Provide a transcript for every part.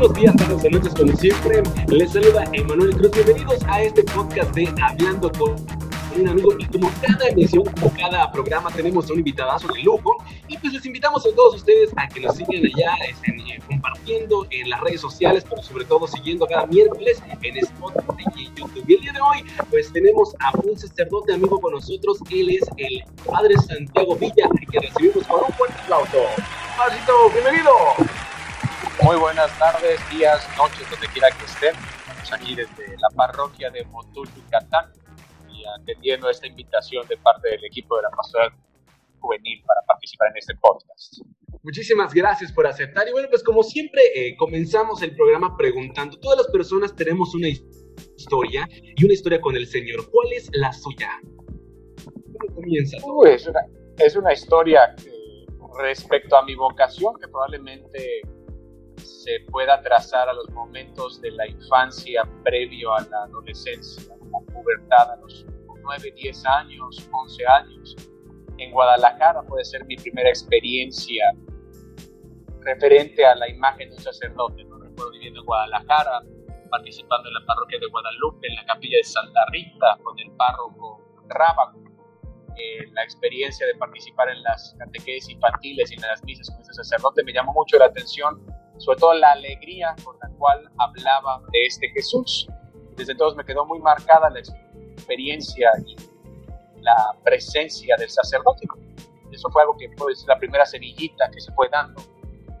Buenos días, tardes noches, como siempre. Les saluda Emanuel Cruz. Bienvenidos a este podcast de Hablando con un amigo. Y como cada emisión, como cada programa, tenemos un invitadazo de lujo. Y pues les invitamos a todos ustedes a que nos sigan allá, eh, compartiendo en las redes sociales, pero sobre todo siguiendo cada miércoles en Spotify y YouTube. Y el día de hoy, pues tenemos a un sacerdote amigo con nosotros. Él es el Padre Santiago Villa, que recibimos con un fuerte aplauso. Padrecito, bienvenido. Tardes, días, noches, donde quiera que estén. Estamos aquí desde la parroquia de Motul, Yucatán, y atendiendo esta invitación de parte del equipo de la Pastoral Juvenil para participar en este podcast. Muchísimas gracias por aceptar. Y bueno, pues como siempre, eh, comenzamos el programa preguntando. Todas las personas tenemos una historia y una historia con el Señor. ¿Cuál es la suya? ¿Cómo comienza? Uh, es, una, es una historia respecto a mi vocación que probablemente se pueda trazar a los momentos de la infancia previo a la adolescencia, la pubertad a los 9, 10 años, 11 años. En Guadalajara puede ser mi primera experiencia referente a la imagen de un sacerdote. ¿no? Recuerdo viviendo en Guadalajara, participando en la parroquia de Guadalupe, en la capilla de Santa Rita, con el párroco Rábago. Eh, la experiencia de participar en las catequesis infantiles y en las misas con este sacerdote me llamó mucho la atención sobre todo la alegría con la cual hablaba de este Jesús. Desde entonces me quedó muy marcada la experiencia y la presencia del sacerdote. Eso fue algo que fue la primera semillita que se fue dando.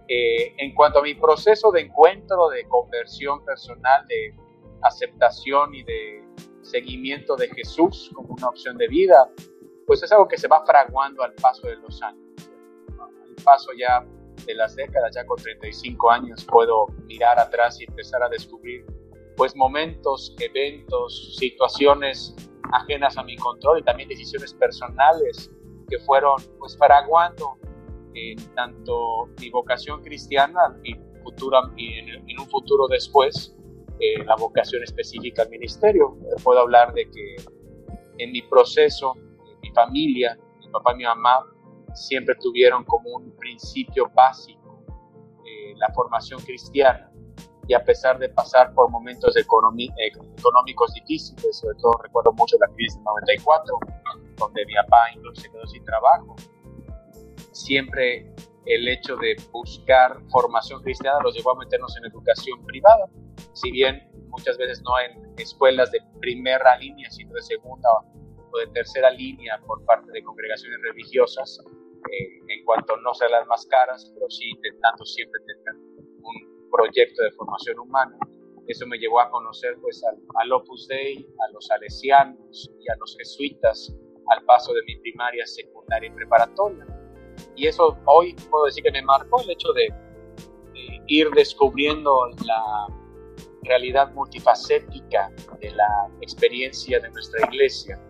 Eh, en cuanto a mi proceso de encuentro, de conversión personal, de aceptación y de seguimiento de Jesús como una opción de vida, pues es algo que se va fraguando al paso de los años. Al paso ya de las décadas, ya con 35 años, puedo mirar atrás y empezar a descubrir pues momentos, eventos, situaciones ajenas a mi control y también decisiones personales que fueron pues fraguando en tanto mi vocación cristiana y, futura, y en, un futuro después eh, la vocación específica al ministerio. Puedo hablar de que en mi proceso, mi familia, mi papá mi mamá siempre tuvieron como un principio básico eh, la formación cristiana. Y a pesar de pasar por momentos eh, económicos difíciles, sobre todo recuerdo mucho la crisis del 94, donde mi papá incluso se quedó sin trabajo, siempre el hecho de buscar formación cristiana los llevó a meternos en educación privada, si bien muchas veces no en escuelas de primera línea, sino de segunda o de tercera línea por parte de congregaciones religiosas, eh, en cuanto no sean las más caras, pero sí intentando siempre tener un proyecto de formación humana. Eso me llevó a conocer pues al, Opus Dei, a los salesianos y a los jesuitas al paso de mi primaria, secundaria y preparatoria. Y eso hoy puedo decir que me marcó el hecho de, de ir descubriendo la realidad multifacética de la experiencia de nuestra iglesia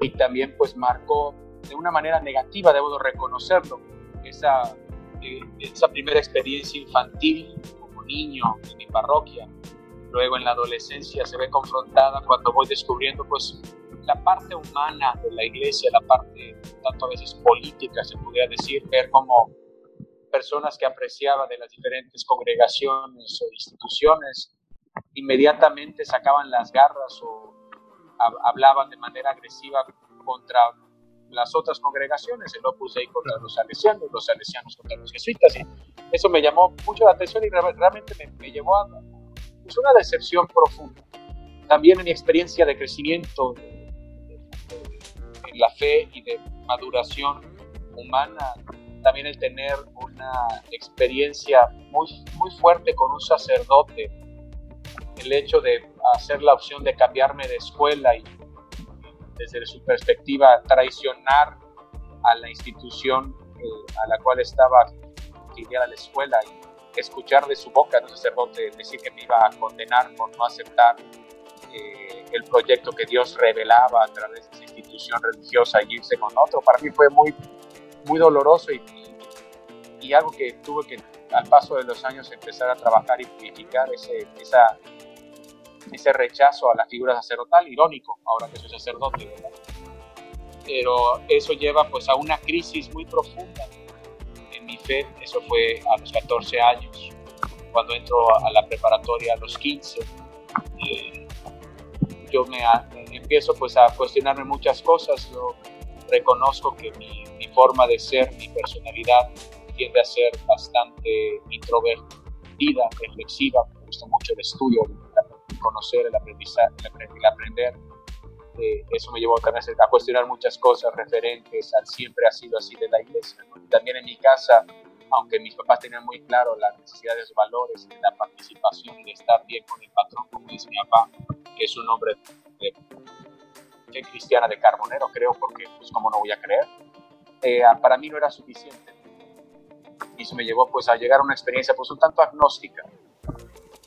y también pues marcó de una manera negativa, debo reconocerlo, esa, eh, esa primera experiencia infantil como niño en mi parroquia, luego en la adolescencia se ve confrontada cuando voy descubriendo pues la parte humana de la iglesia, la parte tanto a veces política, se podría decir, ver como personas que apreciaba de las diferentes congregaciones o instituciones inmediatamente sacaban las garras o hablaban de manera agresiva contra las otras congregaciones, el Opus Dei contra los salesianos, los salesianos contra los jesuitas. Y eso me llamó mucho la atención y realmente me, llevó a pues, una decepción profunda. También en mi experiencia de crecimiento en la fe y de maduración humana, también el tener una experiencia muy, muy fuerte con un sacerdote, el hecho de hacer la opción de cambiarme de escuela y desde su perspectiva, traicionar a la institución eh, a la cual estaba afiliada a la escuela y escuchar de su boca de un sacerdote decir que me iba a condenar por no aceptar eh, el proyecto que Dios revelaba a través de esa institución religiosa y irse con otro, para mí fue muy, muy doloroso y, y, algo que tuve que al paso de los años empezar a trabajar y purificar ese, esa ese rechazo a la figura sacerdotal, irónico, ahora que soy sacerdote, Pero eso lleva pues a una crisis muy profunda en mi fe, eso fue a los 14 años, cuando entro a la preparatoria a los 15, eh, yo me, empiezo pues a cuestionarme muchas cosas. Yo reconozco que mi, mi, forma de ser, mi personalidad tiende a ser bastante introvertida, reflexiva. Me gusta mucho el estudio, el conocer, el aprendizaje, el aprender. Eh, eso me llevó también a cuestionar muchas cosas referentes al siempre ha sido así de la iglesia. También en mi casa aunque mis papás tenían muy claro las necesidades, valores de la participación y de estar bien con el patrón, como dice mi papá, que es un hombre de, de cristiana de Carbonero, creo, porque pues como no voy a creer, eh, para mí no era suficiente. Y eso me llevó pues a llegar a una experiencia pues un tanto agnóstica,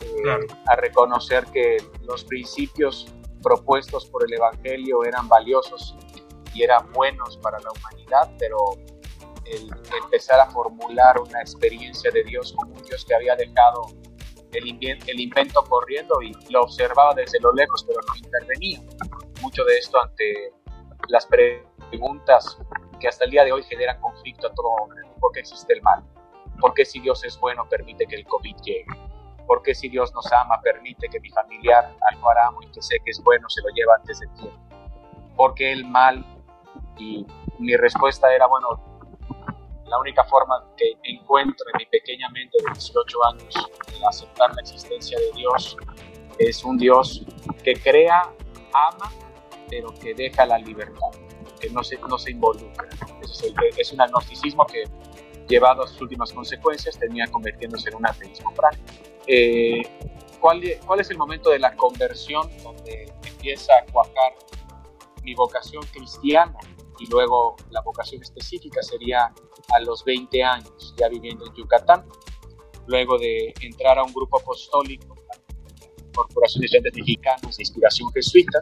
eh, a reconocer que los principios propuestos por el Evangelio eran valiosos y eran buenos para la humanidad, pero el empezar a formular una experiencia de Dios como un Dios que había dejado el, el invento corriendo y lo observaba desde lo lejos, pero no intervenía. Mucho de esto ante las preguntas que hasta el día de hoy generan conflicto a todo hombre. ¿Por qué existe el mal? ¿Por qué si Dios es bueno permite que el COVID llegue? ¿Por qué si Dios nos ama permite que mi familiar, al cual amo y que sé que es bueno, se lo lleva antes de tiempo? ¿Por qué el mal? Y mi respuesta era, bueno, la única forma que encuentro en mi pequeña mente de 18 años de aceptar la existencia de Dios es un Dios que crea, ama, pero que deja la libertad, que no se, no se involucra. Es, es, un agnosticismo que, llevado a sus últimas consecuencias, termina convirtiéndose en un ateísmo práctico. Eh, ¿cuál, ¿Cuál es el momento de la conversión donde empieza a cuajar mi vocación cristiana? y luego la vocación específica sería a los 20 años, ya viviendo en Yucatán, luego de entrar a un grupo apostólico, Corporación de Estudiantes Mexicanos de Inspiración Jesuita,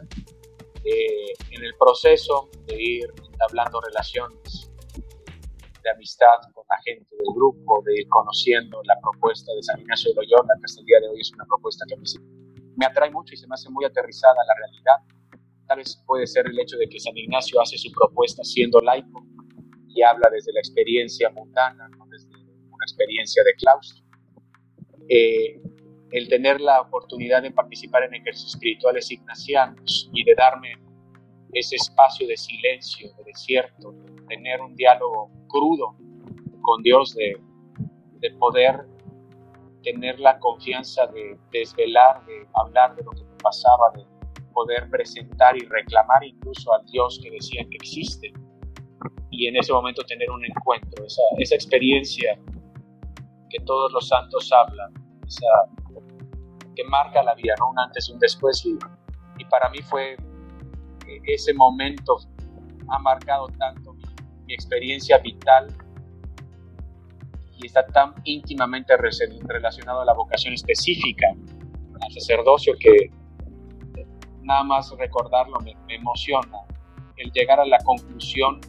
eh, en el proceso de ir entablando relaciones de amistad la gente del grupo, de ir conociendo la propuesta de San Ignacio de Loyola, que hasta el día de hoy es una propuesta que me atrae mucho y se me hace muy aterrizada la realidad Tal vez puede ser el hecho de que San Ignacio hace su propuesta siendo laico y habla desde la experiencia mundana, no desde una experiencia de claustro. Eh, el tener la oportunidad de participar en ejercicios espirituales ignacianos y de darme ese espacio de silencio, de desierto, de tener un diálogo crudo con Dios, de, de poder tener la confianza de desvelar, de hablar de lo que pasaba, de poder presentar y reclamar incluso al Dios que decía que existe y en ese momento tener un encuentro, esa, esa experiencia que todos los santos hablan, esa, que marca la vida, ¿no? un antes y un después y, y para mí fue eh, ese momento ha marcado tanto mi experiencia vital y está tan íntimamente relacionado a la vocación específica, al sacerdocio, que nada más recordarlo me, emociona, el llegar a la conclusión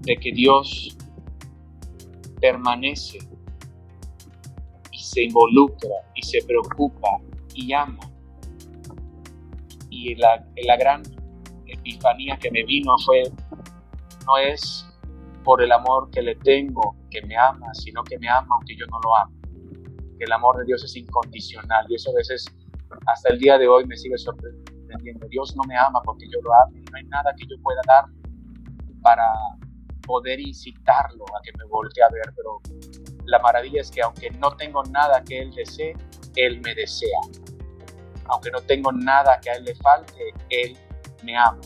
de que Dios permanece y se involucra y se preocupa y ama. Y la, la gran epifanía que me vino fue, no es por el amor que le tengo que me ama, sino que me ama aunque yo no lo amo. Que el amor de Dios es incondicional y eso a veces hasta el día de hoy me sigue sorprendiendo. Dios no me ama porque yo lo amo y no hay nada que yo pueda dar para poder incitarlo a que me voltee a ver, pero la maravilla es que aunque no tengo nada que Él desee, Él me desea. Aunque no tengo nada que a Él le falte, Él me ama.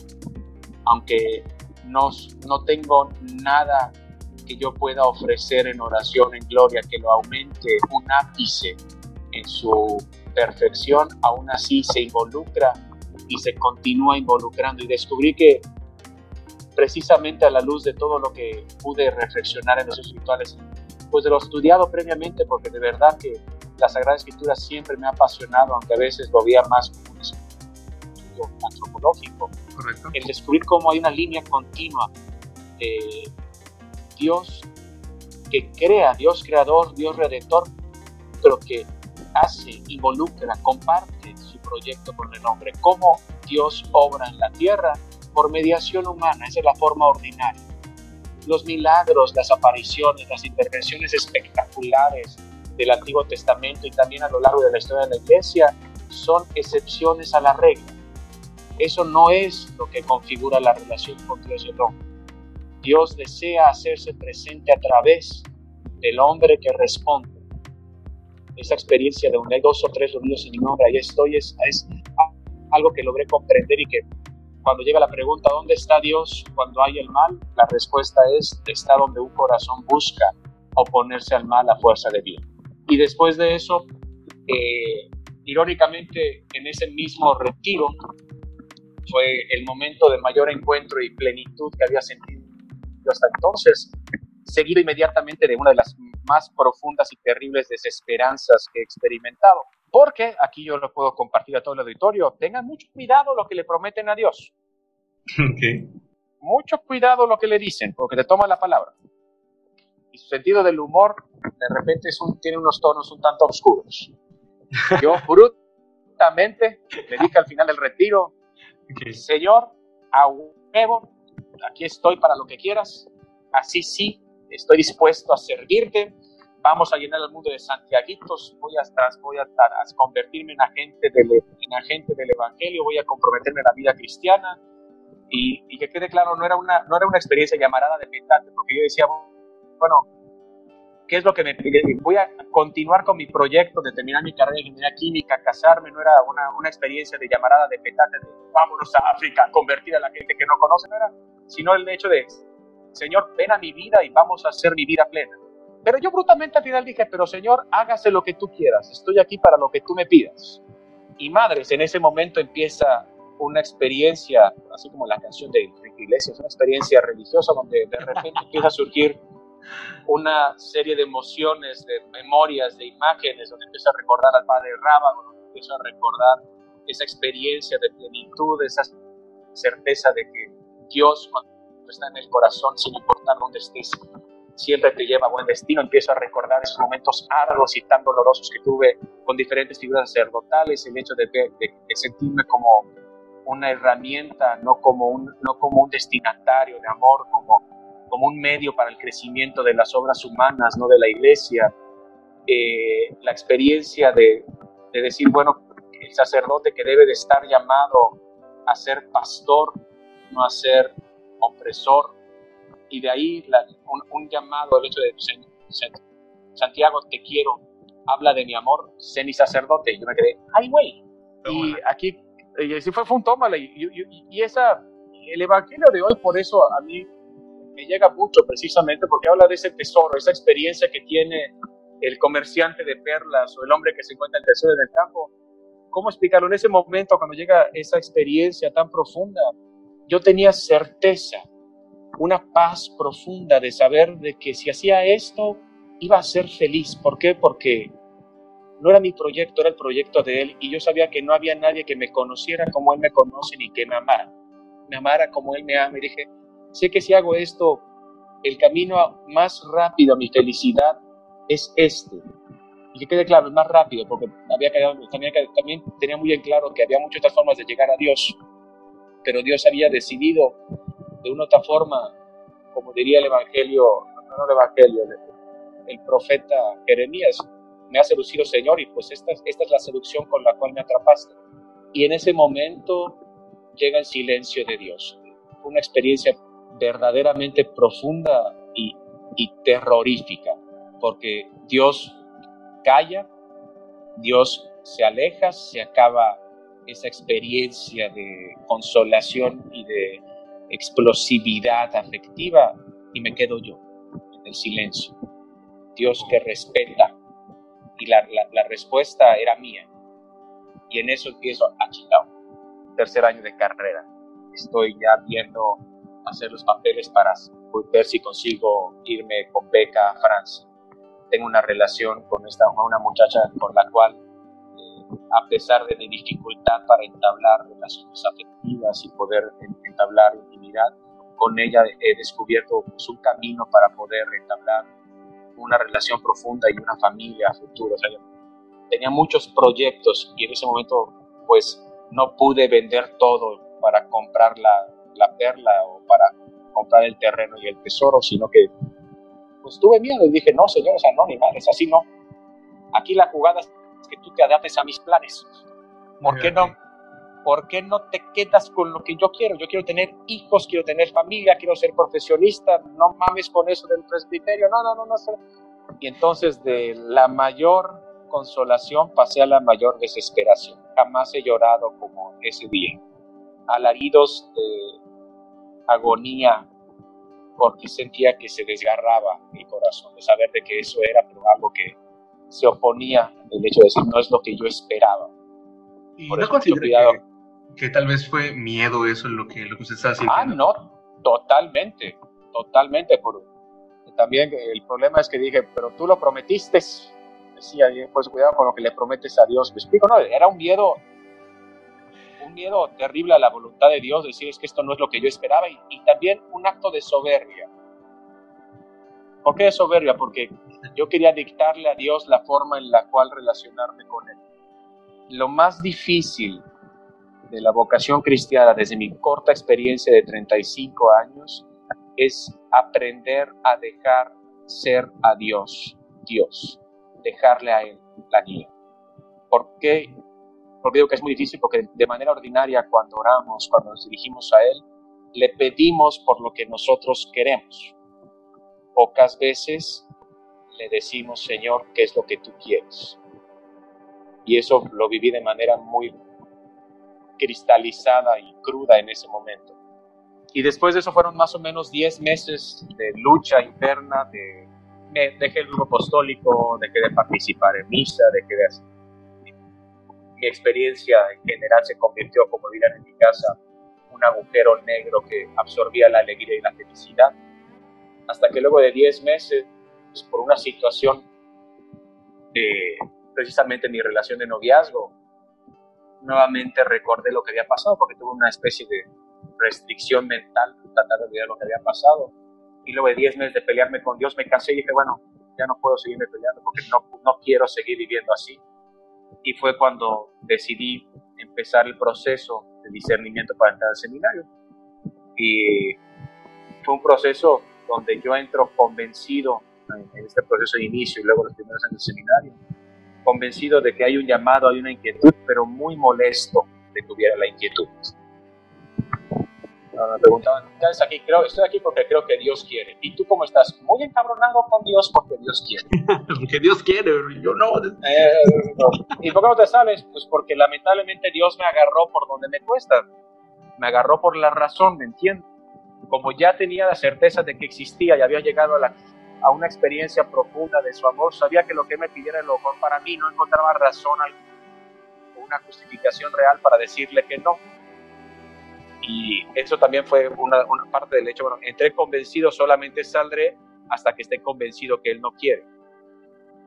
Aunque no, no tengo nada que yo pueda ofrecer en oración, en gloria, que lo aumente un ápice en su perfección, aún así se involucra y se continúa involucrando. Y descubrí que precisamente a la luz de todo lo que pude reflexionar en los espirituales, pues de lo estudiado previamente, porque de verdad que la Sagrada Escritura siempre me ha apasionado, aunque a veces lo veía más como un estudio antropológico, el descubrir cómo hay una línea continua de Dios que crea, Dios creador, Dios redentor, pero que hace, involucra, comparte su proyecto con el hombre. Cómo Dios obra en la tierra por mediación humana, esa es la forma ordinaria. Los milagros, las apariciones, las intervenciones espectaculares del Antiguo Testamento y también a lo largo de la historia de la iglesia son excepciones a la regla. Eso no es lo que configura la relación con Dios y el hombre. Dios desea hacerse presente a través del hombre que responde. Esa experiencia de un dos o tres reunidos en mi nombre, ahí estoy, es, es algo que logré comprender y que cuando llega la pregunta, ¿dónde está Dios cuando hay el mal? La respuesta es, está donde un corazón busca oponerse al mal a fuerza de bien. Y después de eso, eh, irónicamente, en ese mismo retiro, fue el momento de mayor encuentro y plenitud que había sentido hasta entonces, seguido inmediatamente de una de las más profundas y terribles desesperanzas que he experimentado. Porque aquí yo lo puedo compartir a todo el auditorio. Tengan mucho cuidado lo que le prometen a Dios. Okay. Mucho cuidado lo que le dicen, porque te toma la palabra. Y su sentido del humor de repente es un, tiene unos tonos un tanto oscuros. Yo brutamente le dije al final del retiro, Señor, a huevo, aquí estoy para lo que quieras, así sí, estoy dispuesto a servirte, vamos a llenar el mundo de santiaguitos, voy a, voy a, convertirme en agente, del, en agente del Evangelio, voy a comprometerme en la vida cristiana, y, que quede claro, no era, una, no era una experiencia llamarada de petate, porque yo decía, bueno, ¿qué es lo que me Voy a continuar con mi proyecto de terminar mi carrera de ingeniería química, casarme, no era una, una experiencia de llamarada de petate, de vámonos a África, convertir a la gente que no conoce, no era, sino el hecho de, Señor, ven a mi vida y vamos a hacer mi vida plena. Pero yo brutalmente al final dije, pero Señor, hágase lo que tú quieras, estoy aquí para lo que tú me pidas. Y madres, en ese momento empieza una experiencia, así como la canción de Enrique Iglesias, una experiencia religiosa donde de repente empieza a surgir una serie de emociones, de memorias, de imágenes, donde empieza a recordar al padre Rábago, donde empieza a recordar esa experiencia de plenitud, esa certeza de que Dios cuando está en el corazón, sin importar dónde estés, siempre te lleva a buen destino. Empiezo a recordar esos momentos arduos y tan dolorosos que tuve con diferentes figuras sacerdotales, el hecho de, de sentirme como una herramienta, no como un, no como un destinatario de amor, como, como un medio para el crecimiento de las obras humanas, no de la iglesia. Eh, la experiencia de, de, decir, bueno, el sacerdote que debe de estar llamado a ser pastor, no a ser opresor, y de ahí un, llamado, el hecho de Santiago, te quiero, habla de mi amor, sé mi sacerdote, y yo me quedé, ay, güey. Y aquí y así fue, fue un tómala. Y, y, esa, el Evangelio de hoy, por eso a mí me llega mucho precisamente porque habla de ese tesoro, esa experiencia que tiene el comerciante de perlas o el hombre que se encuentra en el tesoro del campo. ¿Cómo explicarlo? En ese momento, cuando llega esa experiencia tan profunda, yo tenía certeza, una paz profunda de saber de que si hacía esto, iba a ser feliz. ¿Por qué? Porque no era mi proyecto, era el proyecto de Él y yo sabía que no había nadie que me conociera como Él me conoce ni que me amara, me amara como Él me ama. Y dije, sé que si hago esto, el camino más rápido a mi felicidad es este. Y que quede claro, es más rápido, porque había quedado, también, también tenía muy en claro que había muchas otras formas de llegar a Dios, pero Dios había decidido de una otra forma, como diría el Evangelio, el profeta Jeremías, me ha seducido Señor y pues esta, es la seducción con la cual me atrapaste. Y en ese momento llega el silencio de Dios. Una experiencia verdaderamente profunda y terrorífica, porque Dios calla, Dios se aleja, se acaba esa experiencia de consolación y de explosividad afectiva y me quedo yo en el silencio. Dios que respeta y la, la, respuesta era mía. Y en eso empiezo a Chicago, tercer año de carrera. Estoy ya viendo hacer los papeles para ver si consigo irme con beca a Francia. Tengo una relación con esta una muchacha con la cual, a pesar de mi dificultad para entablar relaciones afectivas y poder entablar intimidad, con ella he descubierto pues, un camino para poder entablar una relación profunda y una familia a futuro. tenía muchos proyectos y en ese momento pues no pude vender todo para comprar la, la perla o para comprar el terreno y el tesoro, sino que pues tuve miedo y dije, no, señor, o sea, no, ni es así no. aquí la jugada es que tú te adaptes a mis planes. ¿Por qué no? ¿Por qué no te quedas con lo que yo quiero? Yo quiero tener hijos, quiero tener familia, quiero ser profesionista, no mames con eso del presbiterio, no, no, no, no. Y entonces de la mayor consolación pasé a la mayor desesperación. Jamás he llorado como ese día. Alaridos de agonía porque sentía que se desgarraba mi corazón de saber de que eso era pero algo que se oponía el hecho de decir no es lo que yo esperaba. ¿Y Por no considera que, que, tal vez fue miedo eso lo que, lo que usted está haciendo? Ah, no, totalmente, totalmente. Por, también el problema es que dije, pero tú lo prometiste. Decía, pues cuidado con lo que le prometes a Dios. Me explico, no, era un miedo un miedo terrible a la voluntad de Dios, decir es que esto no es lo que yo esperaba y, y también un acto de soberbia. ¿Por qué soberbia? Porque yo quería dictarle a Dios la forma en la cual relacionarme con Él. Lo más difícil de la vocación cristiana desde mi corta experiencia de 35 años es aprender a dejar ser a Dios, Dios, dejarle a Él la guía. ¿Por qué porque digo que es muy difícil porque de manera ordinaria cuando oramos, cuando nos dirigimos a Él, le pedimos por lo que nosotros queremos. Pocas veces le decimos, Señor, ¿qué es lo que tú quieres? Y eso lo viví de manera muy cristalizada y cruda en ese momento. Y después de eso fueron más o menos 10 meses de lucha interna, de me dejé el grupo apostólico, dejé de participar en misa, dejé de hacer mi experiencia en general se convirtió, como dirán en mi casa, un agujero negro que absorbía la alegría y la felicidad. Hasta que luego de 10 meses, pues, por una situación de precisamente mi relación de noviazgo, nuevamente recordé lo que había pasado porque tuve una especie de restricción mental, tratando de olvidar lo que había pasado. Y luego de 10 meses de pelearme con Dios, me cansé y dije, bueno, ya no puedo seguirme peleando porque no, no quiero seguir viviendo así y fue cuando decidí empezar el proceso de discernimiento para entrar al seminario. Y fue un proceso donde yo entro convencido en este proceso de inicio y luego los primeros años del seminario, convencido de que hay un llamado, hay una inquietud, pero muy molesto de que hubiera la inquietud me preguntaban, ¿estás aquí? Creo, estoy aquí porque creo que Dios quiere. ¿Y tú cómo estás? Muy encabronado con Dios porque Dios quiere. porque Dios quiere, yo no. Eh, no. ¿Y por qué no te sales? Pues porque lamentablemente Dios me agarró por donde me cuesta. Me agarró por la razón, ¿me entiendes? Como ya tenía la certeza de que existía y había llegado a, la, a una experiencia profunda de su amor, sabía que lo que me pidiera era lo mejor para mí, no encontraba razón alguna, una justificación real para decirle que no y eso también fue una, parte del hecho, bueno, entré convencido, solamente saldré hasta que esté convencido que él no quiere.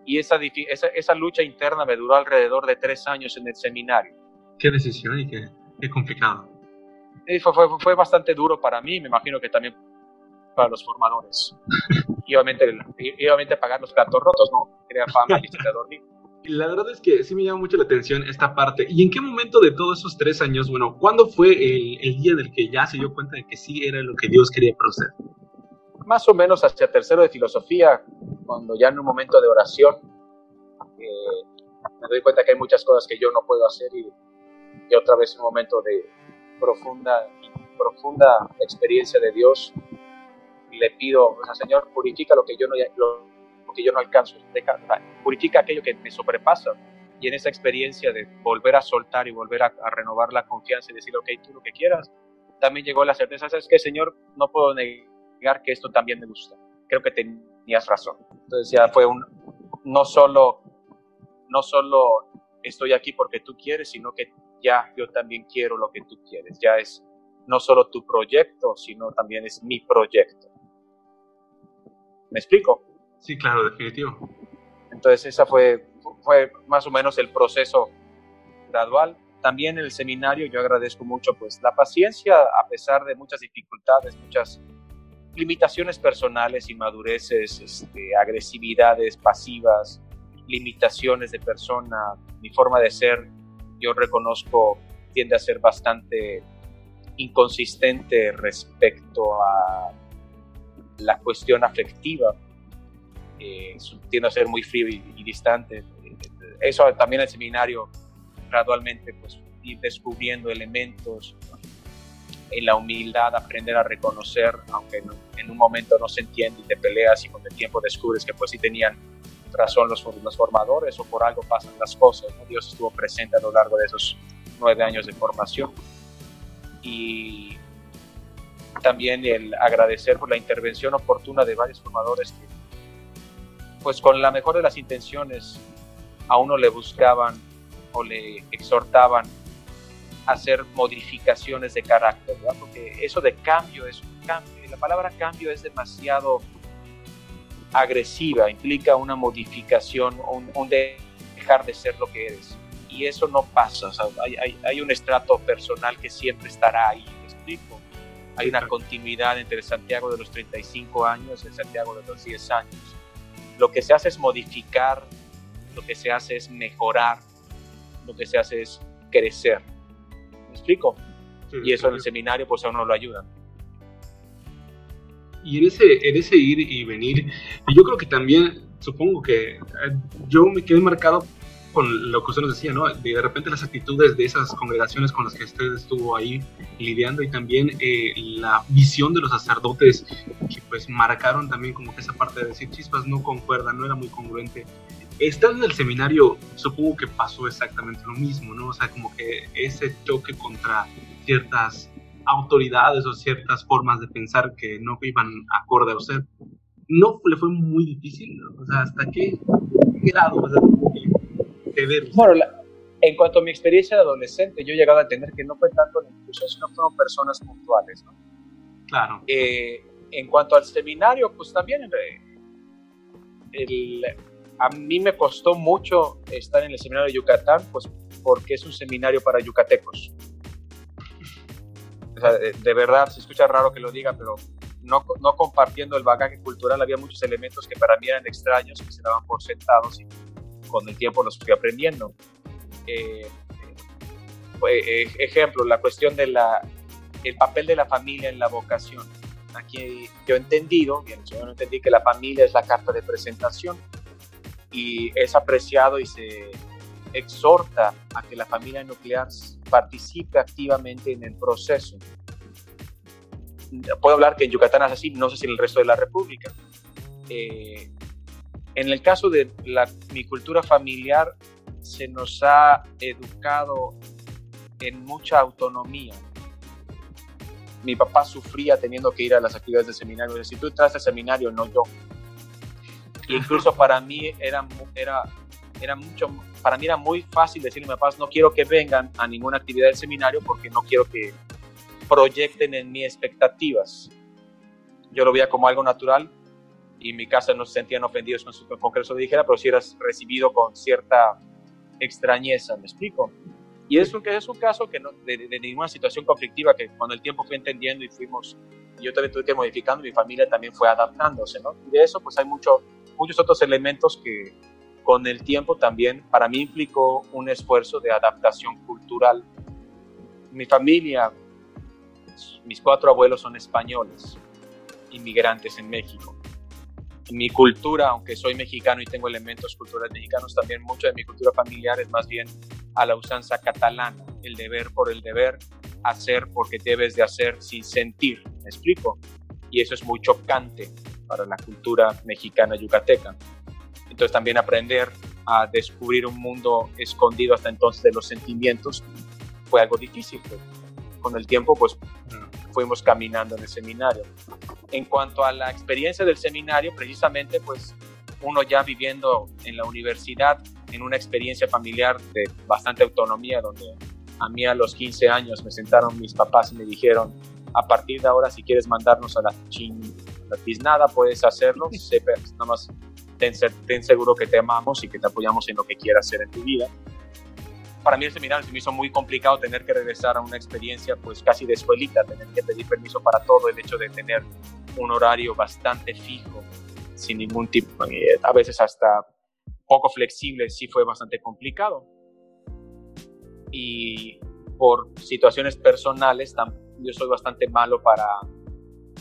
Y esa, esa, esa lucha interna me duró alrededor de tres años en el seminario. Qué decisión y qué, qué complicado. Y fue, fue, fue, bastante duro para mí, me imagino que también para los formadores. y obviamente, y obviamente pagar los platos rotos, ¿no? Quería fama y se dormir la verdad es que sí me llama mucho la atención esta parte. ¿Y en qué momento de todos esos tres años, bueno, cuándo fue el, el día en el que ya se dio cuenta de que sí era lo que Dios quería proceder? Más o menos hacia tercero de filosofía, cuando ya en un momento de oración eh, me doy cuenta que hay muchas cosas que yo no puedo hacer y, y otra vez un momento de profunda, profunda experiencia de Dios le pido, o sea, Señor, purifica lo que yo no, lo, que yo no alcanzo, purifica aquello que me sobrepasa. Y en esa experiencia de volver a soltar y volver a, renovar la confianza y decir, ok, tú lo que quieras, también llegó la certeza, ¿sabes que Señor? No puedo negar que esto también me gusta. Creo que tenías razón. Entonces ya fue un, no solo, no solo estoy aquí porque tú quieres, sino que ya yo también quiero lo que tú quieres. Ya es no solo tu proyecto, sino también es mi proyecto. ¿Me explico? Sí, claro, definitivo. Entonces, esa fue, fue más o menos el proceso gradual. También en el seminario yo agradezco mucho pues la paciencia a pesar de muchas dificultades, muchas limitaciones personales, inmadureces, este, agresividades pasivas, limitaciones de persona, mi forma de ser, yo reconozco, tiende a ser bastante inconsistente respecto a la cuestión afectiva eh, tiendo a ser muy frío y, distante. eso también el seminario gradualmente pues ir descubriendo elementos en la humildad, aprender a reconocer, aunque en un momento no se entiende y te peleas y con el tiempo descubres que pues sí tenían razón los, los formadores o por algo pasan las cosas. Dios estuvo presente a lo largo de esos nueve años de formación. Y también el agradecer por la intervención oportuna de varios formadores que, pues con la mejor de las intenciones, a uno le buscaban o le exhortaban a hacer modificaciones de carácter, porque eso de cambio es un cambio, y la palabra cambio es demasiado agresiva, implica una modificación, un, un dejar de ser lo que eres. Y eso no pasa, hay, hay, hay, un estrato personal que siempre estará ahí, ¿me explico? Hay una continuidad entre Santiago de los 35 años y Santiago de los 10 años. Lo que se hace es modificar, lo que se hace es mejorar, lo que se hace es crecer. ¿Me explico? y eso en el seminario pues a uno lo ayuda y en ese, en ese ir y venir, yo creo que también, supongo que eh, yo me quedé marcado con lo que usted nos decía, ¿no? De, repente las actitudes de esas congregaciones con las que usted estuvo ahí lidiando y también eh, la visión de los sacerdotes que pues marcaron también como que esa parte de decir chispas no concuerda, no era muy congruente. Estando en el seminario, supongo que pasó exactamente lo mismo, ¿no? O sea, como que ese choque contra ciertas autoridades o ciertas formas de pensar que no iban acorde a usted, ¿no le fue muy difícil? O sea, ¿hasta qué grado? O sea, bueno, en cuanto a mi experiencia de adolescente, yo he llegado a entender que no fue tanto la inclusión, sino fueron personas puntuales, ¿no? Claro. Eh, en cuanto al seminario, pues también el, a mí me costó mucho estar en el seminario de Yucatán, pues porque es un seminario para yucatecos de, verdad, se escucha raro que lo diga, pero no, no, compartiendo el bagaje cultural, había muchos elementos que para mí eran extraños, que se daban por sentados y con el tiempo los fui aprendiendo. Eh, eh, ejemplo, la cuestión el papel de la familia en la vocación. Aquí yo he entendido, bien, yo no entendí que la familia es la carta de presentación y es apreciado y se exhorta a que la familia nuclear participe activamente en el proceso. Puedo hablar que en Yucatán es así, no sé si en el resto de la República. Eh, en el caso de la, mi cultura familiar, se nos ha educado en mucha autonomía. Mi papá sufría teniendo que ir a las actividades del seminario. Si tú entras al seminario, no yo. incluso para mí era, era, era mucho para mí era muy fácil decirle a papás, no quiero que vengan a ninguna actividad del seminario porque no quiero que proyecten en mí expectativas. Yo lo veía como algo natural y en mi casa no se sentían ofendidos con, que eso lo dijera, pero si eras recibido con cierta extrañeza, ¿me explico? Y es un, es un caso que no, de, ninguna situación conflictiva que cuando el tiempo fue entendiendo y fuimos, yo también tuve que modificando, mi familia también fue adaptándose, ¿no? Y de eso pues hay mucho, muchos otros elementos que, con el tiempo también para mí implicó un esfuerzo de adaptación cultural. Mi familia, mis cuatro abuelos son españoles, inmigrantes en México. Mi cultura, aunque soy mexicano y tengo elementos culturales mexicanos, también mucho de mi cultura familiar es más bien a la usanza catalana, el deber por el deber, hacer porque debes de hacer sin sentir, ¿me explico? Y eso es muy chocante para la cultura mexicana yucateca. Entonces también aprender a descubrir un mundo escondido hasta entonces de los sentimientos fue algo difícil. Con el tiempo pues fuimos caminando en el seminario. En cuanto a la experiencia del seminario, precisamente pues uno ya viviendo en la universidad, en una experiencia familiar de bastante autonomía, donde a mí a los 15 años me sentaron mis papás y me dijeron, a partir de ahora si quieres mandarnos a la, chin, la tiznada, puedes hacerlo, nada más ten, seguro que te amamos y que te apoyamos en lo que quieras hacer en tu vida. Para mí el seminario se me hizo muy complicado tener que regresar a una experiencia pues casi de escuelita, tener que pedir permiso para todo, el hecho de tener un horario bastante fijo, sin ningún tipo, a veces hasta poco flexible, sí fue bastante complicado. Y por situaciones personales, yo soy bastante malo para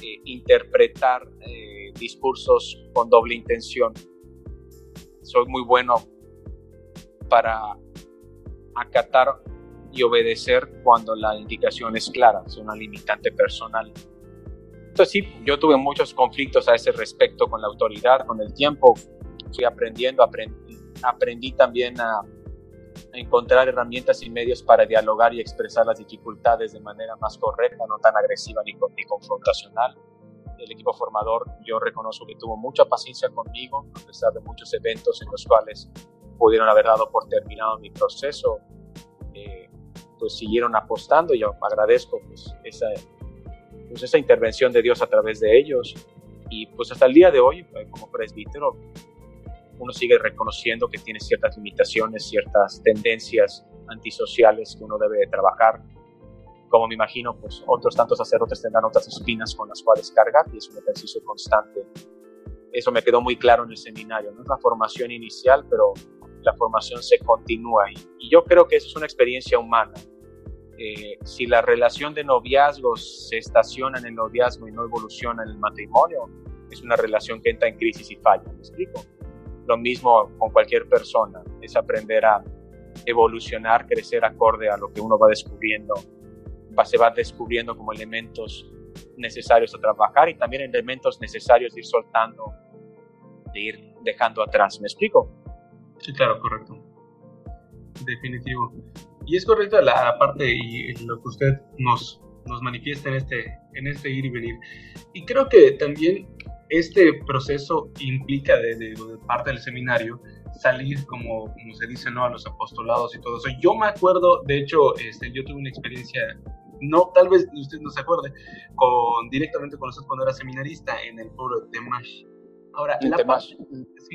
eh, interpretar eh, discursos con doble intención. Soy muy bueno para acatar y obedecer cuando la indicación es clara, es una limitante personal. Entonces sí, yo tuve muchos conflictos a ese respecto con la autoridad, con el tiempo, fui aprendiendo, aprendí, aprendí también a, encontrar herramientas y medios para dialogar y expresar las dificultades de manera más correcta, no tan agresiva ni, ni confrontacional. El equipo formador, yo reconozco que tuvo mucha paciencia conmigo, a pesar de muchos eventos en los cuales pudieron haber dado por terminado mi proceso. Eh, pues siguieron apostando y yo agradezco pues, esa, pues, esa intervención de Dios a través de ellos. Y pues hasta el día de hoy, eh, como presbítero, uno sigue reconociendo que tiene ciertas limitaciones, ciertas tendencias antisociales que uno debe trabajar. Como me imagino, pues otros tantos sacerdotes tendrán otras espinas con las cuales cargar y es un ejercicio constante. Eso me quedó muy claro en el seminario. No es la formación inicial, pero la formación se continúa y, y yo creo que eso es una experiencia humana. Eh, si la relación de noviazgos se estaciona en el noviazgo y no evoluciona en el matrimonio, es una relación que entra en crisis y falla. ¿Me explico? Lo mismo con cualquier persona, es aprender a evolucionar, crecer acorde a lo que uno va descubriendo, va, se va descubriendo como elementos necesarios a trabajar y también elementos necesarios de ir soltando, de ir dejando atrás. ¿Me explico? Sí, claro, correcto. Definitivo. Y es correcto la parte y lo que usted nos, nos manifiesta en este, en este ir y venir. Y creo que también este proceso implica de, parte del seminario salir, como, como, se dice, ¿no? a los apostolados y todo eso. Yo me acuerdo, de hecho, este, yo tuve una experiencia, no, tal vez usted no se acuerde, con, directamente con usted cuando era seminarista en el pueblo de Temash. Ahora, la,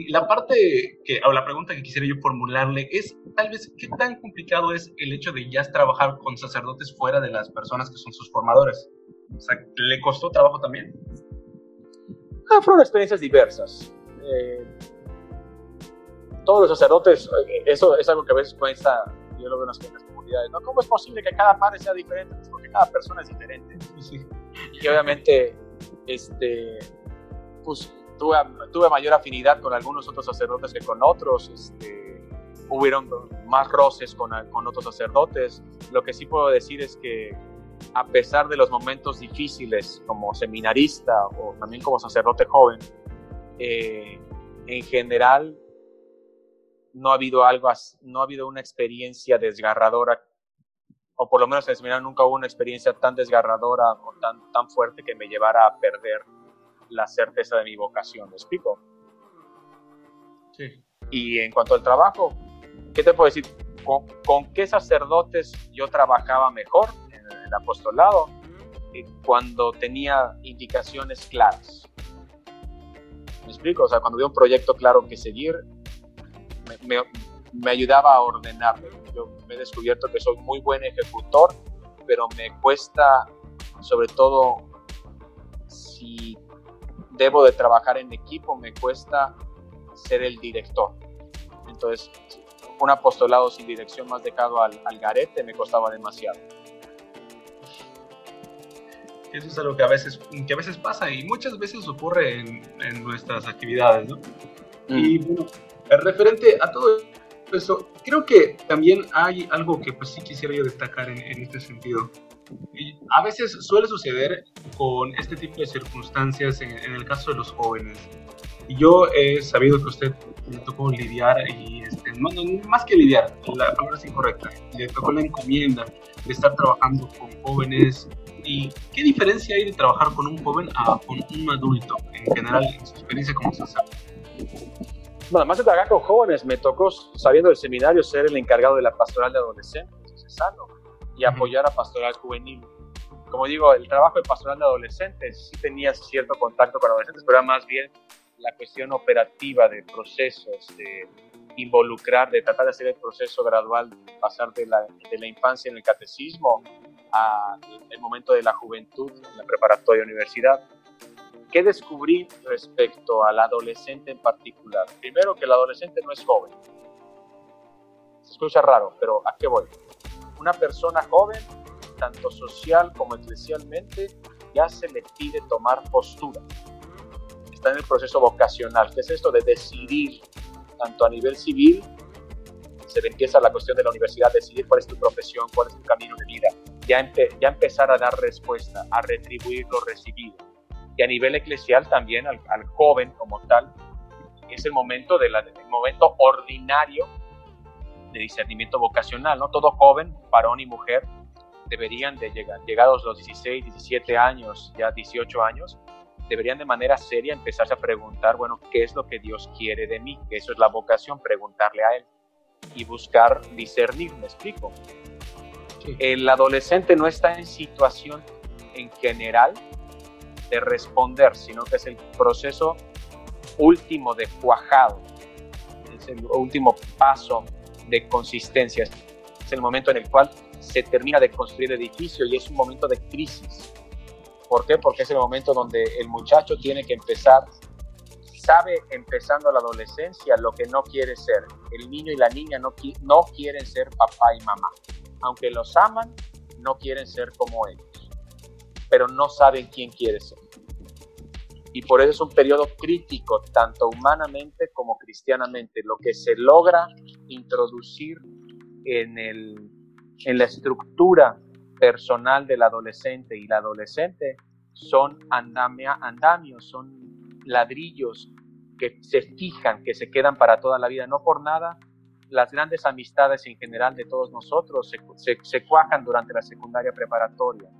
la, parte que, o la pregunta que quisiera yo formularle es, tal vez, ¿qué tan complicado es el hecho de ya trabajar con sacerdotes fuera de las personas que son sus formadores? O sea, ¿le costó trabajo también? Ah, fueron experiencias diversas. Eh, todos los sacerdotes, eh, eso es algo que a veces cuesta, yo lo veo en las, ¿no? ¿Cómo es posible que cada padre sea diferente? Pues porque cada persona es diferente. Y obviamente, este, pues tuve, tuve, mayor afinidad con algunos otros sacerdotes que con otros. Este, hubieron más roces con, con otros sacerdotes. Lo que sí puedo decir es que a pesar de los momentos difíciles como seminarista o también como sacerdote joven, eh, en general no ha habido algo, no ha habido una experiencia desgarradora, o por lo menos en el seminario nunca hubo una experiencia tan desgarradora o tan, tan fuerte que me llevara a perder la certeza de mi vocación. ¿Me explico? Sí. Y en cuanto al trabajo, ¿qué te puedo decir? con qué sacerdotes yo trabajaba mejor? apostolado eh, cuando tenía indicaciones claras. ¿Me explico? O sea, cuando había un proyecto claro que seguir, me, me, ayudaba a ordenarme. Yo me he descubierto que soy muy buen ejecutor, pero me cuesta, sobre todo si debo de trabajar en equipo, me cuesta ser el director. Entonces, un apostolado sin dirección más dejado al, al garete me costaba demasiado. Eso es algo que a veces, que a veces pasa y muchas veces ocurre en, en nuestras actividades, ¿no? Mm. Y bueno, referente a todo eso, creo que también hay algo que pues sí quisiera yo destacar en, en este sentido. Y a veces suele suceder con este tipo de circunstancias en, en, el caso de los jóvenes. Y yo he sabido que usted le tocó lidiar, y este, no, más que lidiar, la palabra es incorrecta, le tocó la encomienda de estar trabajando con jóvenes ¿Y qué diferencia hay de trabajar con un joven a con un adulto en general en su experiencia como sacerdote? Bueno, más de trabajar con jóvenes, me tocó, sabiendo del seminario, ser el encargado de la pastoral de adolescentes, y apoyar a pastoral juvenil. Como digo, el trabajo de pastoral de adolescentes sí tenía cierto contacto con adolescentes, pero era más bien la cuestión operativa de procesos, de involucrar, de tratar de hacer el proceso gradual, pasar de la, de la infancia en el catecismo al momento de la juventud en la preparatoria universidad. ¿Qué descubrí respecto al adolescente en particular? Primero, que el adolescente no es joven. Se escucha raro, pero ¿a qué voy? Una persona joven, tanto social como eclesialmente, ya se le pide tomar postura. Está en el proceso vocacional, que es esto de decidir, tanto a nivel civil se empieza la cuestión de la universidad, decidir cuál es tu profesión, cuál es tu camino de vida, ya, ya empezar a dar respuesta, a retribuir lo recibido. A nivel eclesial también al, joven como tal, es el momento, de la, el momento ordinario de discernimiento vocacional, ¿no? Todo joven, varón y mujer, deberían de llegar, llegados los 16, 17 años, ya 18 años, deberían de manera seria empezarse a preguntar, bueno, ¿qué es lo que Dios quiere de mí? Que eso es la vocación, preguntarle a Él y buscar discernir, me explico. El adolescente no está en situación en general de responder, sino que es el proceso último de cuajado, es el último paso de consistencia, es el momento en el cual se termina de construir el edificio y es un momento de crisis. ¿Por qué? Porque es el momento donde el muchacho tiene que empezar, sabe empezando la adolescencia lo que no quiere ser. El niño y la niña no, no quieren ser papá y mamá. Aunque los aman, no quieren ser como ellos. Pero no saben quién quiere ser. Y por eso es un periodo crítico, tanto humanamente como cristianamente. Lo que se logra introducir en, el, en la estructura personal del adolescente y la adolescente son andamia, andamios, son ladrillos que se fijan, que se quedan para toda la vida. No por nada, las grandes amistades en general de todos nosotros se, se, cuajan durante la secundaria preparatoria.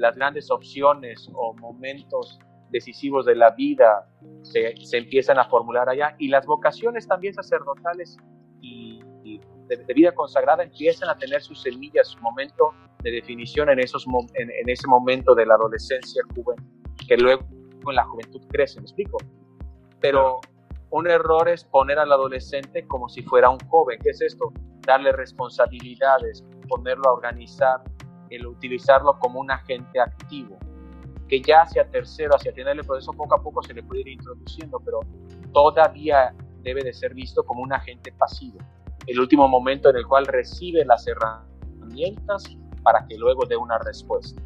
Las grandes opciones o momentos decisivos de la vida se, se empiezan a formular allá y las vocaciones también sacerdotales y, de, vida consagrada empiezan a tener sus semillas, su momento de definición en, esos, en, ese momento de la adolescencia joven, que luego en la juventud crece, ¿me explico? Pero un error es poner al adolescente como si fuera un joven. ¿Qué es esto? Darle responsabilidades, ponerlo a organizar, el utilizarlo como un agente activo, que ya hacia tercero, hacia final del proceso, poco a poco se le puede ir introduciendo, pero todavía debe de ser visto como un agente pasivo. El último momento en el cual recibe las herramientas para que luego dé una respuesta.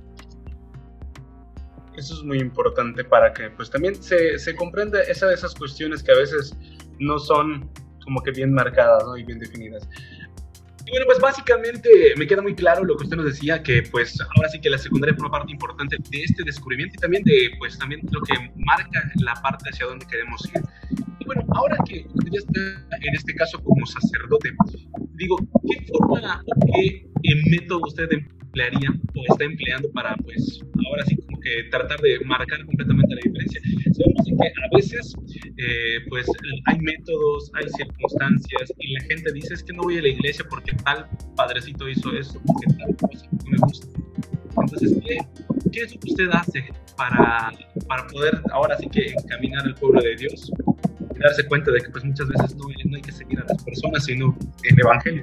Eso es muy importante para que pues también se, se comprenda esa de esas cuestiones que a veces no son como que bien marcadas y bien definidas. Y bueno, pues básicamente me queda muy claro lo que usted nos decía, que pues ahora sí que la secundaria forma parte importante de este descubrimiento y también de pues también lo que marca la parte hacia donde queremos ir. Y bueno, ahora que usted ya está en este caso como sacerdote, digo, ¿qué forma o qué método usted emplearía o está empleando para pues ahora sí que tratar de marcar completamente la diferencia? Sabemos que a veces eh, pues hay métodos, hay circunstancias y la gente dice es que no voy a la iglesia porque tal padrecito hizo eso, porque tal cosa no me gusta. Entonces, ¿qué, ¿qué, es lo que usted hace para, para poder ahora sí que encaminar al pueblo de Dios y darse cuenta de que pues muchas veces no, no hay que seguir a las personas, sino el Evangelio?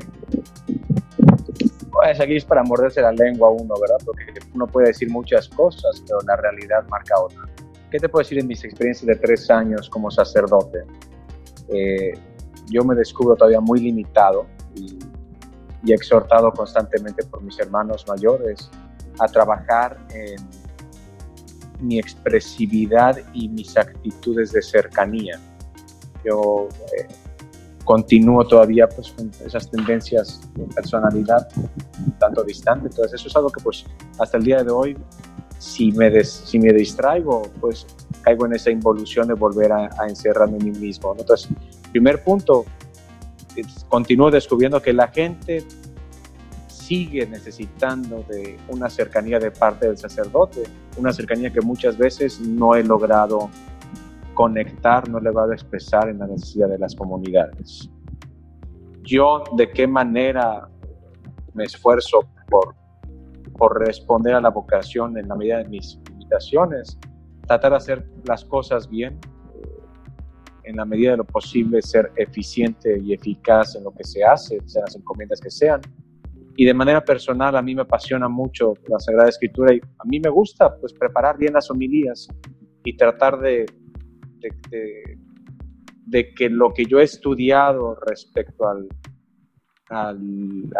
Pues aquí es para morderse la lengua uno, ¿verdad? Porque uno puede decir muchas cosas, pero la realidad marca otra. ¿Qué te puedo decir en mis experiencias de tres años como sacerdote? Eh, yo me descubro todavía muy limitado y, exhortado constantemente por mis hermanos mayores a trabajar en mi expresividad y mis actitudes de cercanía. Yo eh, continúo todavía pues, con esas tendencias de personalidad tanto distante. Entonces eso es algo que pues hasta el día de hoy si me, si me distraigo, pues caigo en esa involución de volver a, encerrarme en mí mismo. Entonces, primer punto, continúo descubriendo que la gente sigue necesitando de una cercanía de parte del sacerdote, una cercanía que muchas veces no he logrado conectar, no he logrado expresar en la necesidad de las comunidades. Yo, ¿de qué manera me esfuerzo por por responder a la vocación en la medida de mis limitaciones, tratar de hacer las cosas bien, en la medida de lo posible ser eficiente y eficaz en lo que se hace, sean las encomiendas que sean. Y de manera personal a mí me apasiona mucho la Sagrada Escritura y a mí me gusta pues preparar bien las homilías y tratar de, de, que lo que yo he estudiado respecto al, a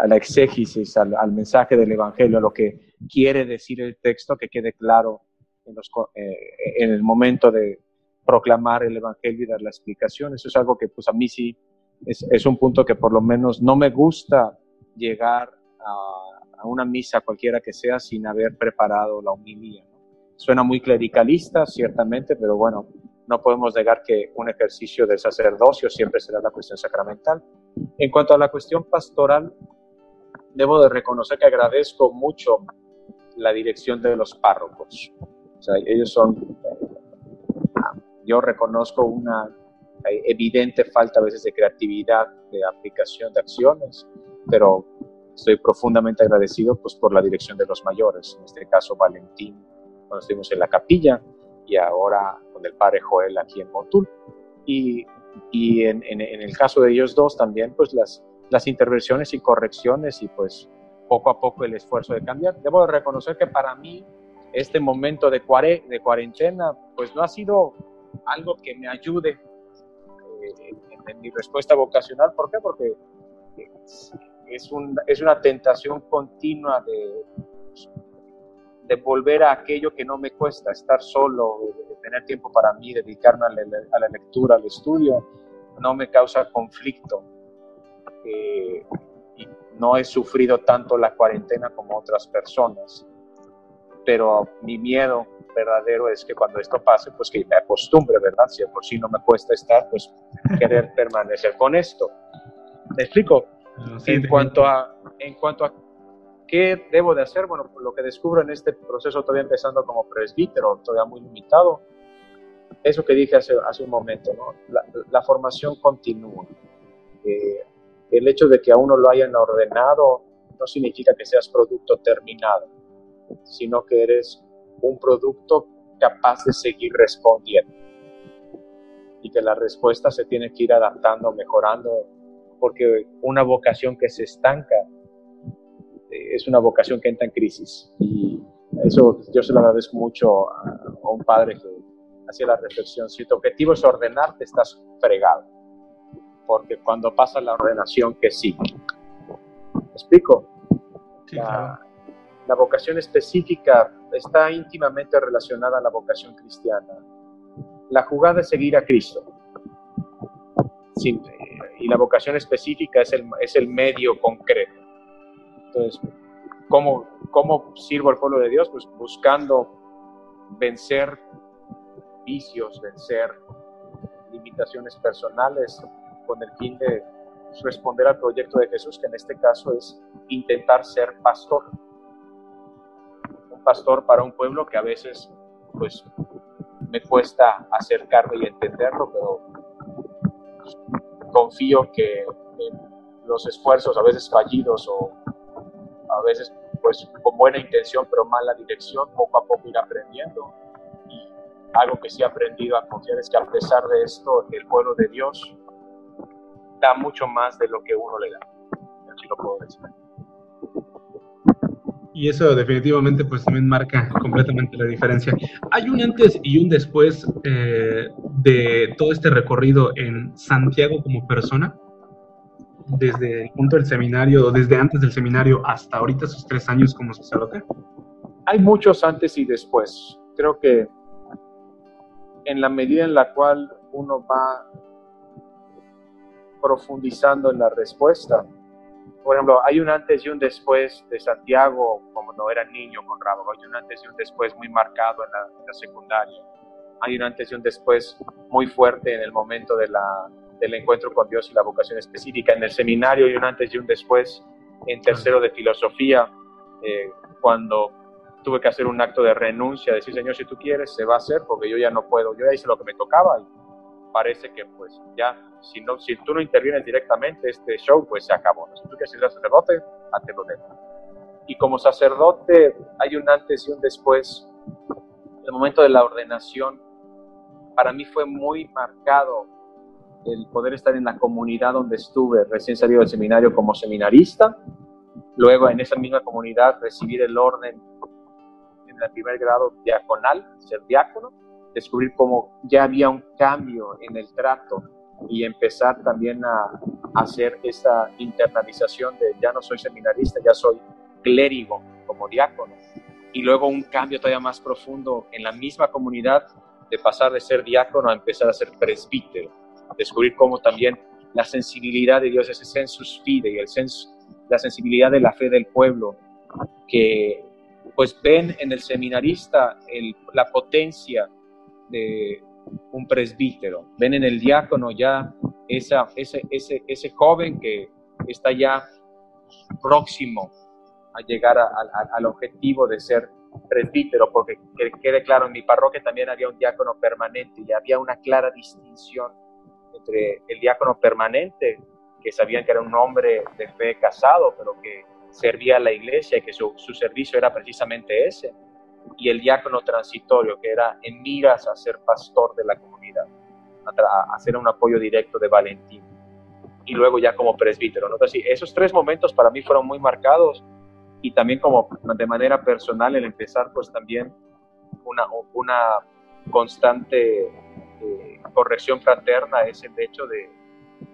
la exégesis, al, mensaje del Evangelio, a lo que quiere decir el texto, que quede claro en, eh, en, el momento de proclamar el Evangelio y dar la explicación. Eso es algo que pues a mí sí es, un punto que por lo menos no me gusta llegar a, una misa cualquiera que sea sin haber preparado la humilía. Suena muy clericalista, ciertamente, pero bueno, no podemos negar que un ejercicio del sacerdocio siempre será la cuestión sacramental. En cuanto a la cuestión pastoral, debo de reconocer que agradezco mucho la dirección de los párrocos. O sea, ellos son, yo reconozco una evidente falta a veces de creatividad, de aplicación de acciones, pero estoy profundamente agradecido pues por la dirección de los mayores, en este caso Valentín, cuando estuvimos en la capilla, y ahora con el padre Joel aquí en Motul. Y, y en, en, en, el caso de ellos dos también, pues las, las intervenciones y correcciones y pues poco a poco el esfuerzo de cambiar. Debo reconocer que para mí este momento de, cuare, de cuarentena pues no ha sido algo que me ayude eh, en, en, mi respuesta vocacional. ¿Por qué? Porque es, un, es una tentación continua de, de volver a aquello que no me cuesta, estar solo, de tener tiempo para mí, dedicarme a la, a la lectura, al estudio, no me causa conflicto. Eh, y no he sufrido tanto la cuarentena como otras personas, pero mi miedo verdadero es que cuando esto pase, pues que me acostumbre, ¿verdad? Si por sí no me cuesta estar, pues querer permanecer con esto. ¿Me explico? en, cuanto a, en cuanto a ¿Qué debo de hacer? Bueno, lo que descubro en este proceso, todavía empezando como presbítero, todavía muy limitado, eso que dije hace, hace un momento, ¿no? la, la formación continúa. Eh, el hecho de que a uno lo hayan ordenado no significa que seas producto terminado, sino que eres un producto capaz de seguir respondiendo. Y que la respuesta se tiene que ir adaptando, mejorando, porque una vocación que se estanca es una vocación que entra en crisis. Y eso yo se lo agradezco mucho a, a un padre que hacía la reflexión. Si tu objetivo es ordenarte, estás fregado. Porque cuando pasa la ordenación, que sigue? ¿Me explico? Sí, la, claro. la vocación específica está íntimamente relacionada a la vocación cristiana. La jugada es seguir a Cristo. Sí, y la vocación específica es el, es el medio concreto. Entonces, ¿cómo, ¿cómo sirvo al pueblo de Dios? Pues buscando vencer vicios, vencer limitaciones personales con el fin de responder al proyecto de Jesús, que en este caso es intentar ser pastor. Un pastor para un pueblo que a veces pues me cuesta acercarme y entenderlo, pero confío que los esfuerzos a veces fallidos o a veces pues con buena intención pero mala dirección, poco a poco ir aprendiendo. Y algo que sí he aprendido a confiar es que a pesar de esto, el pueblo de Dios da mucho más de lo que uno le da. Así lo puedo decir. Y eso definitivamente pues también marca completamente la diferencia. Hay un antes y un después eh, de todo este recorrido en Santiago como persona desde el punto del seminario, desde antes del seminario hasta ahorita, sus tres años como sacerdote? Hay muchos antes y después. Creo que en la medida en la cual uno va profundizando en la respuesta, por ejemplo, hay un antes y un después de Santiago, como no era niño Conrado, hay un antes y un después muy marcado en la, en la secundaria, hay un antes y un después muy fuerte en el momento de la, del encuentro con Dios y la vocación específica. En el seminario y un antes y un después, en tercero de filosofía, eh, cuando tuve que hacer un acto de renuncia, decir, Señor, si tú quieres, se va a hacer, porque yo ya no puedo, yo ya hice lo que me tocaba y parece que pues ya, si, no, si tú no intervienes directamente, este show pues se acabó. ¿no? Si tú quieres ser sacerdote, hazte lo Y como sacerdote hay un antes y un después. El momento de la ordenación para mí fue muy marcado el poder estar en la comunidad donde estuve. Recién salido del seminario como seminarista, luego en esa misma comunidad recibir el orden en el primer grado diaconal, ser diácono, descubrir cómo ya había un cambio en el trato y empezar también a, hacer esa internalización de ya no soy seminarista, ya soy clérigo como diácono. Y luego un cambio todavía más profundo en la misma comunidad de pasar de ser diácono a empezar a ser presbítero descubrir cómo también la sensibilidad de Dios, ese sensus fide y el la sensibilidad de la fe del pueblo, que pues ven en el seminarista la potencia de un presbítero, ven en el diácono ya esa, ese, ese, ese joven que está ya próximo a llegar al objetivo de ser presbítero, porque que quede claro, en mi parroquia también había un diácono permanente y había una clara distinción entre el diácono permanente, que sabían que era un hombre de fe casado, pero que servía a la iglesia y que su, servicio era precisamente ese, y el diácono transitorio, que era en miras a ser pastor de la comunidad, a, hacer un apoyo directo de Valentín, y luego ya como presbítero. ¿no? Entonces, esos tres momentos para mí fueron muy marcados y también como de manera personal el empezar pues también una, una constante eh, corrección fraterna es el hecho de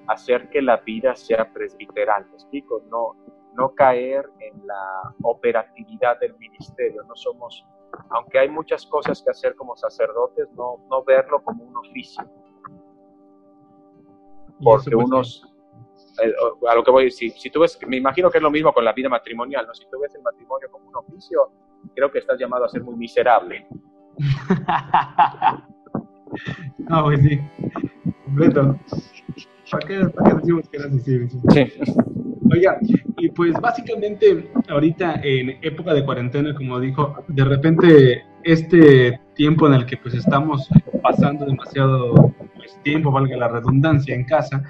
hacer que la vida sea presbiteral, ¿me explico? No, no caer en la operatividad del ministerio, no somos, aunque hay muchas cosas que hacer como sacerdotes, no, no verlo como un oficio. Porque pues, unos, eh, a lo que voy, si, si tú ves, me imagino que es lo mismo con la vida matrimonial, ¿no? Si tú ves el matrimonio como un oficio, creo que estás llamado a ser muy miserable. no, pues sí, completo. ¿Para qué, ¿Para qué, decimos que eras así? Sí. Oiga, y pues básicamente ahorita en época de cuarentena, como dijo, de repente este tiempo en el que pues estamos pasando demasiado pues, tiempo, valga la redundancia, en casa,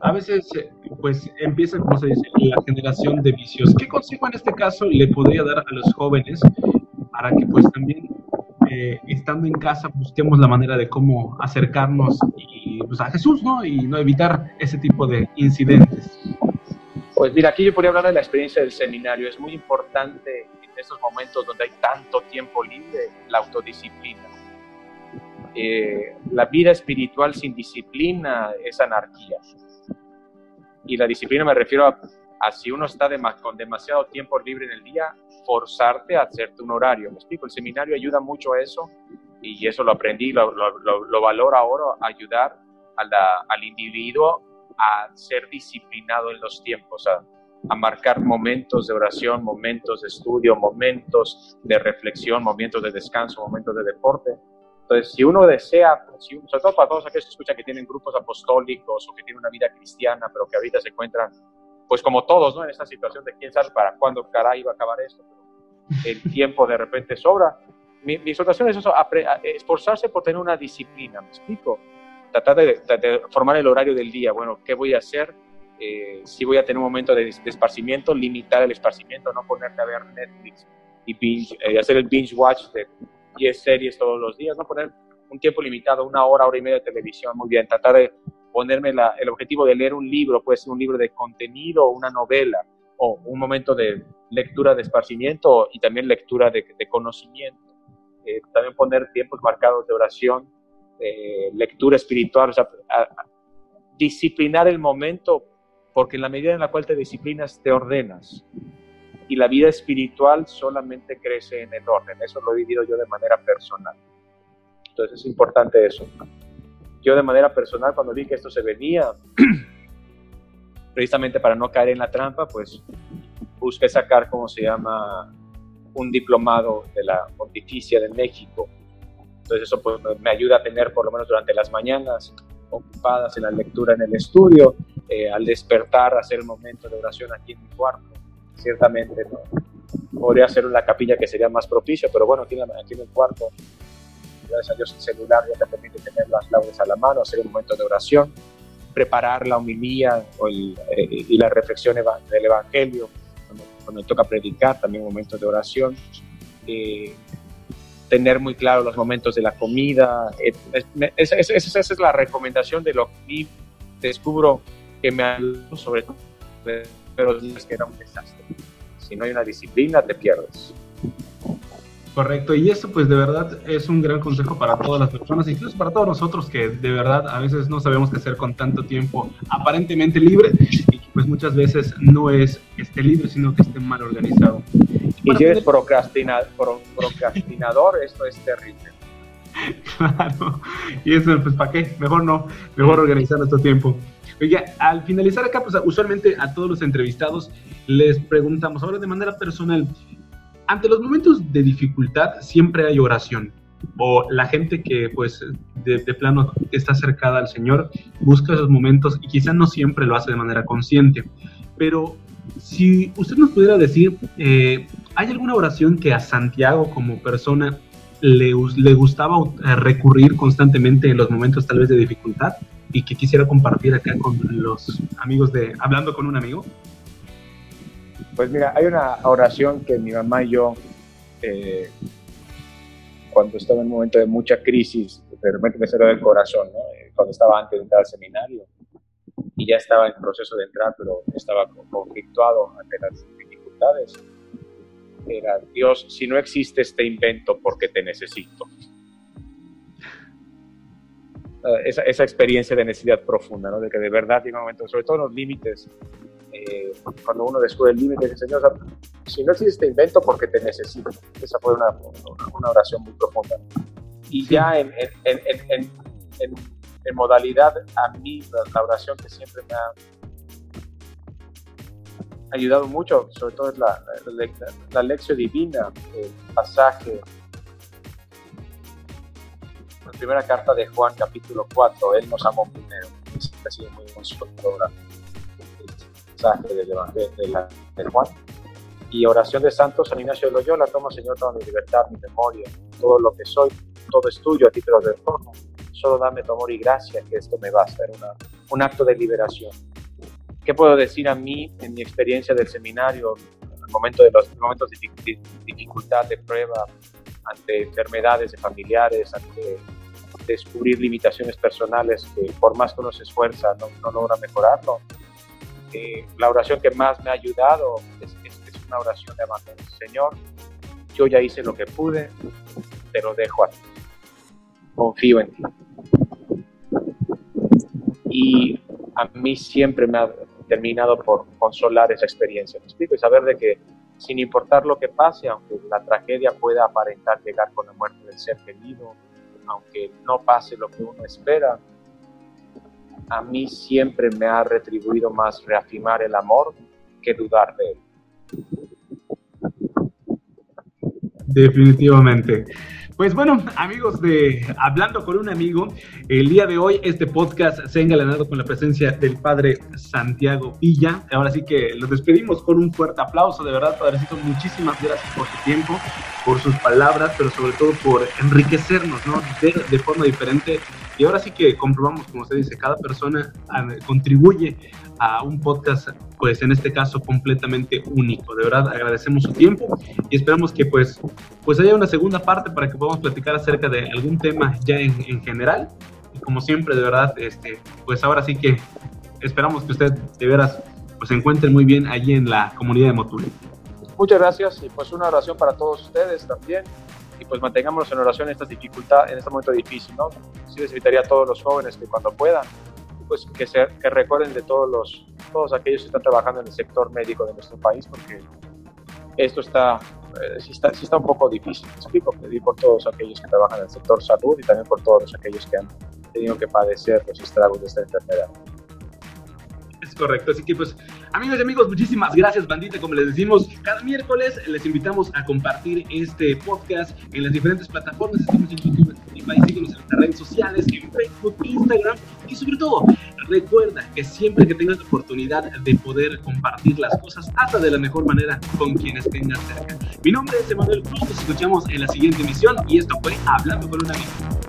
a veces pues empieza, como se dice, la generación de vicios. ¿Qué consejo en este caso le podría dar a los jóvenes para que pues también eh, estando en casa busquemos la manera de cómo acercarnos y, pues, a Jesús, ¿no? Y no evitar ese tipo de incidentes. Pues mira, aquí yo podría hablar de la experiencia del seminario. Es muy importante en estos momentos donde hay tanto tiempo libre la autodisciplina. Eh, la vida espiritual sin disciplina es anarquía y la disciplina me refiero a, si uno está con demasiado tiempo libre en el día, forzarte a hacerte un horario. Me explico, el seminario ayuda mucho a eso y eso lo aprendí, lo, lo, lo valoro ahora, ayudar al individuo a ser disciplinado en los tiempos, a, a marcar momentos de oración, momentos de estudio, momentos de reflexión, momentos de descanso, momentos de deporte entonces, si uno desea, sobre todo para todos aquellos que escuchan que tienen grupos apostólicos o que tienen una vida cristiana, pero que ahorita se encuentran, pues como todos, ¿no? En esta situación de quién sabe para cuándo caray va a acabar esto, pero el tiempo de repente sobra. Mi, mi exhortación es eso, esforzarse por tener una disciplina, ¿me explico? Tratar de, formar el horario del día, bueno, ¿qué voy a hacer? Eh, si voy a tener un momento de, esparcimiento, limitar el esparcimiento, no ponerte a ver Netflix y eh, hacer el binge watch de 10 series todos los días, no poner un tiempo limitado, una hora, hora y media de televisión, muy bien, tratar de ponerme el objetivo de leer un libro, puede ser un libro de contenido, una novela, o un momento de lectura de esparcimiento y también lectura de, conocimiento. Eh, también poner tiempos marcados de oración, lectura espiritual, o sea, disciplinar el momento, porque en la medida en la cual te disciplinas, te ordenas y la vida espiritual solamente crece en el orden. Eso lo he vivido yo de manera personal. Entonces es importante eso. Yo de manera personal, cuando vi que esto se venía, precisamente para no caer en la trampa, pues busqué sacar, como se llama, un diplomado de la Pontificia de México. Entonces eso pues, me ayuda a tener, por lo menos durante las mañanas, ocupadas en la lectura en el estudio, eh, al despertar, hacer el momento de oración aquí en mi cuarto ciertamente no. Podría ser una capilla que sería más propicia, pero bueno, aquí en, aquí en el cuarto, gracias a Dios, el celular ya te permite tener las laudes a la mano, hacer un momento de oración, preparar la homilía eh, y la reflexión del Evangelio, cuando, me toca predicar, también un momento de oración. Eh, tener muy claro los momentos de la comida. Eh, esa, es la recomendación de lo que descubro que me ayudó sobre todo pero es que era un desastre. Si no hay una disciplina, te pierdes. Correcto, y esto pues de verdad es un gran consejo para todas las personas, incluso para todos nosotros que de verdad a veces no sabemos qué hacer con tanto tiempo aparentemente libre y que pues muchas veces no es que esté libre, sino que esté mal organizado. Y si eres procrastinador, esto es terrible. claro. Y eso, pues, ¿para qué? Mejor no, mejor organizar nuestro tiempo. Oye, al finalizar acá, pues usualmente a todos los entrevistados les preguntamos, ahora de manera personal, ante los momentos de dificultad siempre hay oración. O la gente que pues de, plano está acercada al Señor busca esos momentos y quizás no siempre lo hace de manera consciente. Pero si usted nos pudiera decir, eh, ¿hay alguna oración que a Santiago como persona le, le gustaba eh, recurrir constantemente en los momentos tal vez de dificultad y que quisiera compartir acá con los amigos de Hablando con un amigo? Pues mira, hay una oración que mi mamá y yo, eh, cuando estaba en un momento de mucha crisis, de repente me salió del corazón, ¿no? cuando estaba antes de entrar al seminario, y ya estaba en proceso de entrar, pero estaba conflictuado ante las dificultades. Era, Dios, si no existe este invento, ¿por qué te necesito? Ah, esa, esa, experiencia de necesidad profunda, ¿no? de que de verdad tiene un momento, sobre todo en los límites, eh, cuando uno descubre el límite, dice, Señor, si no existe este invento, ¿por qué te necesito? Esa fue una, una oración muy profunda. Y ya en, en, en, en en modalidad, a mí la, oración que siempre me ha ayudado mucho, sobre todo es la, la, lección divina, el pasaje, la primera carta de Juan, capítulo 4, Él nos amó primero. ha sido muy consoladora el pasaje del Evangelio de, Juan. Y oración de santos, San Ignacio de Loyola, toma Señor toda mi libertad, mi memoria, todo lo que soy, todo es tuyo, a ti te lo retorno solo dame tu amor y gracia, que esto me basta. Era un acto de liberación. ¿Qué puedo decir a mí en mi experiencia del seminario, en el momento de los momentos de dificultad, de prueba, ante enfermedades de familiares, ante descubrir limitaciones personales que por más que uno se esfuerza no, no logra mejorarlo? La oración que más me ha ayudado es, es una oración de abandono. Señor, yo ya hice lo que pude, te lo dejo a ti. Confío en ti y a mí siempre me ha terminado por consolar esa experiencia. ¿Me explico? Y saber de que sin importar lo que pase, aunque la tragedia pueda aparentar llegar con la muerte del ser querido, aunque no pase lo que uno espera, a mí siempre me ha retribuido más reafirmar el amor que dudar de él. Definitivamente. Pues bueno, amigos de Hablando con un amigo, el día de hoy este podcast se ha engalanado con la presencia del padre Santiago Villa. Ahora sí que los despedimos con un fuerte aplauso, de verdad, padrecito, muchísimas gracias por su tiempo, por sus palabras, pero sobre todo por enriquecernos, ¿no? De, de forma diferente. Y ahora sí que comprobamos, como usted dice, cada persona ah, contribuye a un podcast, pues en este caso completamente único. De verdad agradecemos su tiempo y esperamos que pues, pues haya una segunda parte para que podamos platicar acerca de algún tema ya en, en general. Y como siempre, de verdad, este, pues ahora sí que esperamos que usted de veras pues se encuentre muy bien allí en la comunidad de Motul. Muchas gracias y pues una oración para todos ustedes también y pues mantengámonos en oración en esta dificultad, en este momento difícil, ¿no? Sí les invitaría a todos los jóvenes que cuando puedan pues que, se, que recuerden de todos, los, todos aquellos que están trabajando en el sector médico de nuestro país, porque esto está, eh, sí está, sí está un poco difícil. Me explico, pedir por todos aquellos que trabajan en el sector salud y también por todos aquellos que han tenido que padecer los estragos de esta enfermedad correcto. Así que pues, amigos y amigos, muchísimas gracias, bandita. Como les decimos, cada miércoles les invitamos a compartir este podcast en las diferentes plataformas. Estamos en YouTube, Spotify, síguenos en las redes sociales, en Facebook, Instagram y sobre todo, recuerda que siempre que tengas la oportunidad de poder compartir las cosas, hasta de la mejor manera con quienes tengas cerca. Mi nombre es Emanuel Cruz, nos escuchamos en la siguiente emisión y esto fue Hablando con un amigo.